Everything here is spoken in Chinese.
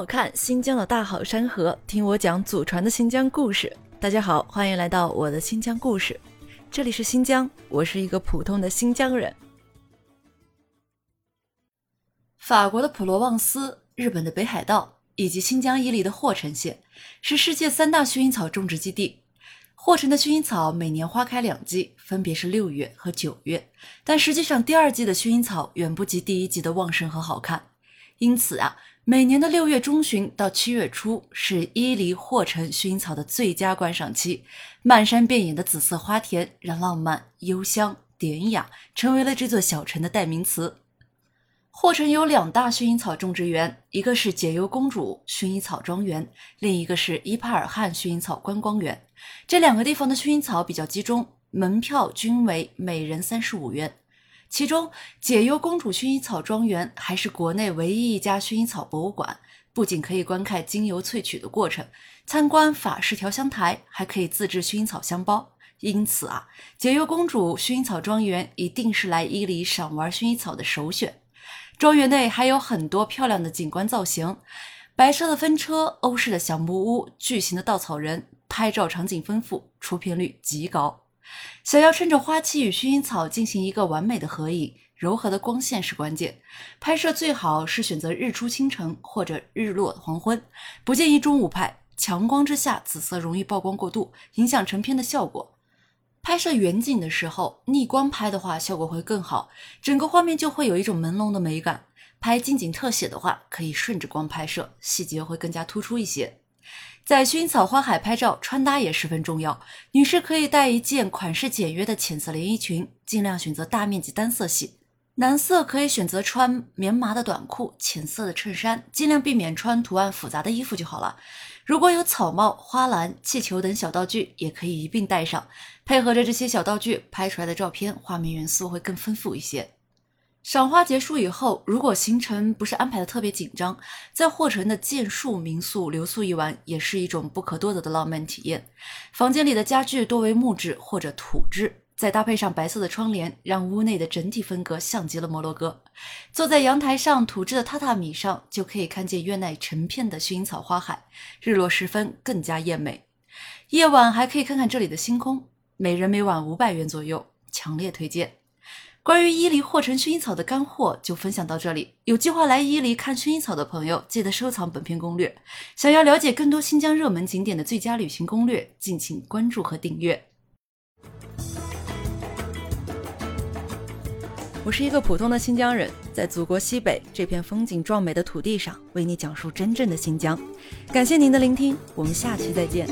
我看新疆的大好山河，听我讲祖传的新疆故事。大家好，欢迎来到我的新疆故事。这里是新疆，我是一个普通的新疆人。法国的普罗旺斯、日本的北海道以及新疆伊犁的霍城县是世界三大薰衣草种植基地。霍城的薰衣草每年花开两季，分别是六月和九月，但实际上第二季的薰衣草远不及第一季的旺盛和好看。因此啊，每年的六月中旬到七月初是伊犁霍城薰衣草的最佳观赏期。漫山遍野的紫色花田，让浪漫、幽香、典雅成为了这座小城的代名词。霍城有两大薰衣草种植园，一个是解忧公主薰衣草庄园，另一个是伊帕尔汗薰衣草观光园。这两个地方的薰衣草比较集中，门票均为每人三十五元。其中，解忧公主薰衣草庄园还是国内唯一一家薰衣草博物馆，不仅可以观看精油萃取的过程，参观法式调香台，还可以自制薰衣草香包。因此啊，解忧公主薰衣草庄园一定是来伊犁赏玩薰衣草的首选。庄园内还有很多漂亮的景观造型，白色的风车、欧式的小木屋、巨型的稻草人，拍照场景丰富，出片率极高。想要趁着花期与薰衣草进行一个完美的合影，柔和的光线是关键。拍摄最好是选择日出清晨或者日落黄昏，不建议中午拍，强光之下紫色容易曝光过度，影响成片的效果。拍摄远景的时候，逆光拍的话效果会更好，整个画面就会有一种朦胧的美感。拍近景特写的话，可以顺着光拍摄，细节会更加突出一些。在薰衣草花海拍照，穿搭也十分重要。女士可以带一件款式简约的浅色连衣裙，尽量选择大面积单色系。男色可以选择穿棉麻的短裤、浅色的衬衫，尽量避免穿图案复杂的衣服就好了。如果有草帽、花篮、气球等小道具，也可以一并带上，配合着这些小道具拍出来的照片，画面元素会更丰富一些。赏花结束以后，如果行程不是安排的特别紧张，在霍城的建树民宿留宿一晚也是一种不可多得的浪漫体验。房间里的家具多为木质或者土质，再搭配上白色的窗帘，让屋内的整体风格像极了摩洛哥。坐在阳台上土质的榻榻米上，就可以看见院内成片的薰衣草花海，日落时分更加艳美。夜晚还可以看看这里的星空，每人每晚五百元左右，强烈推荐。关于伊犁霍城薰衣草的干货就分享到这里。有计划来伊犁看薰衣草的朋友，记得收藏本篇攻略。想要了解更多新疆热门景点的最佳旅行攻略，敬请关注和订阅。我是一个普通的新疆人，在祖国西北这片风景壮美的土地上，为你讲述真正的新疆。感谢您的聆听，我们下期再见。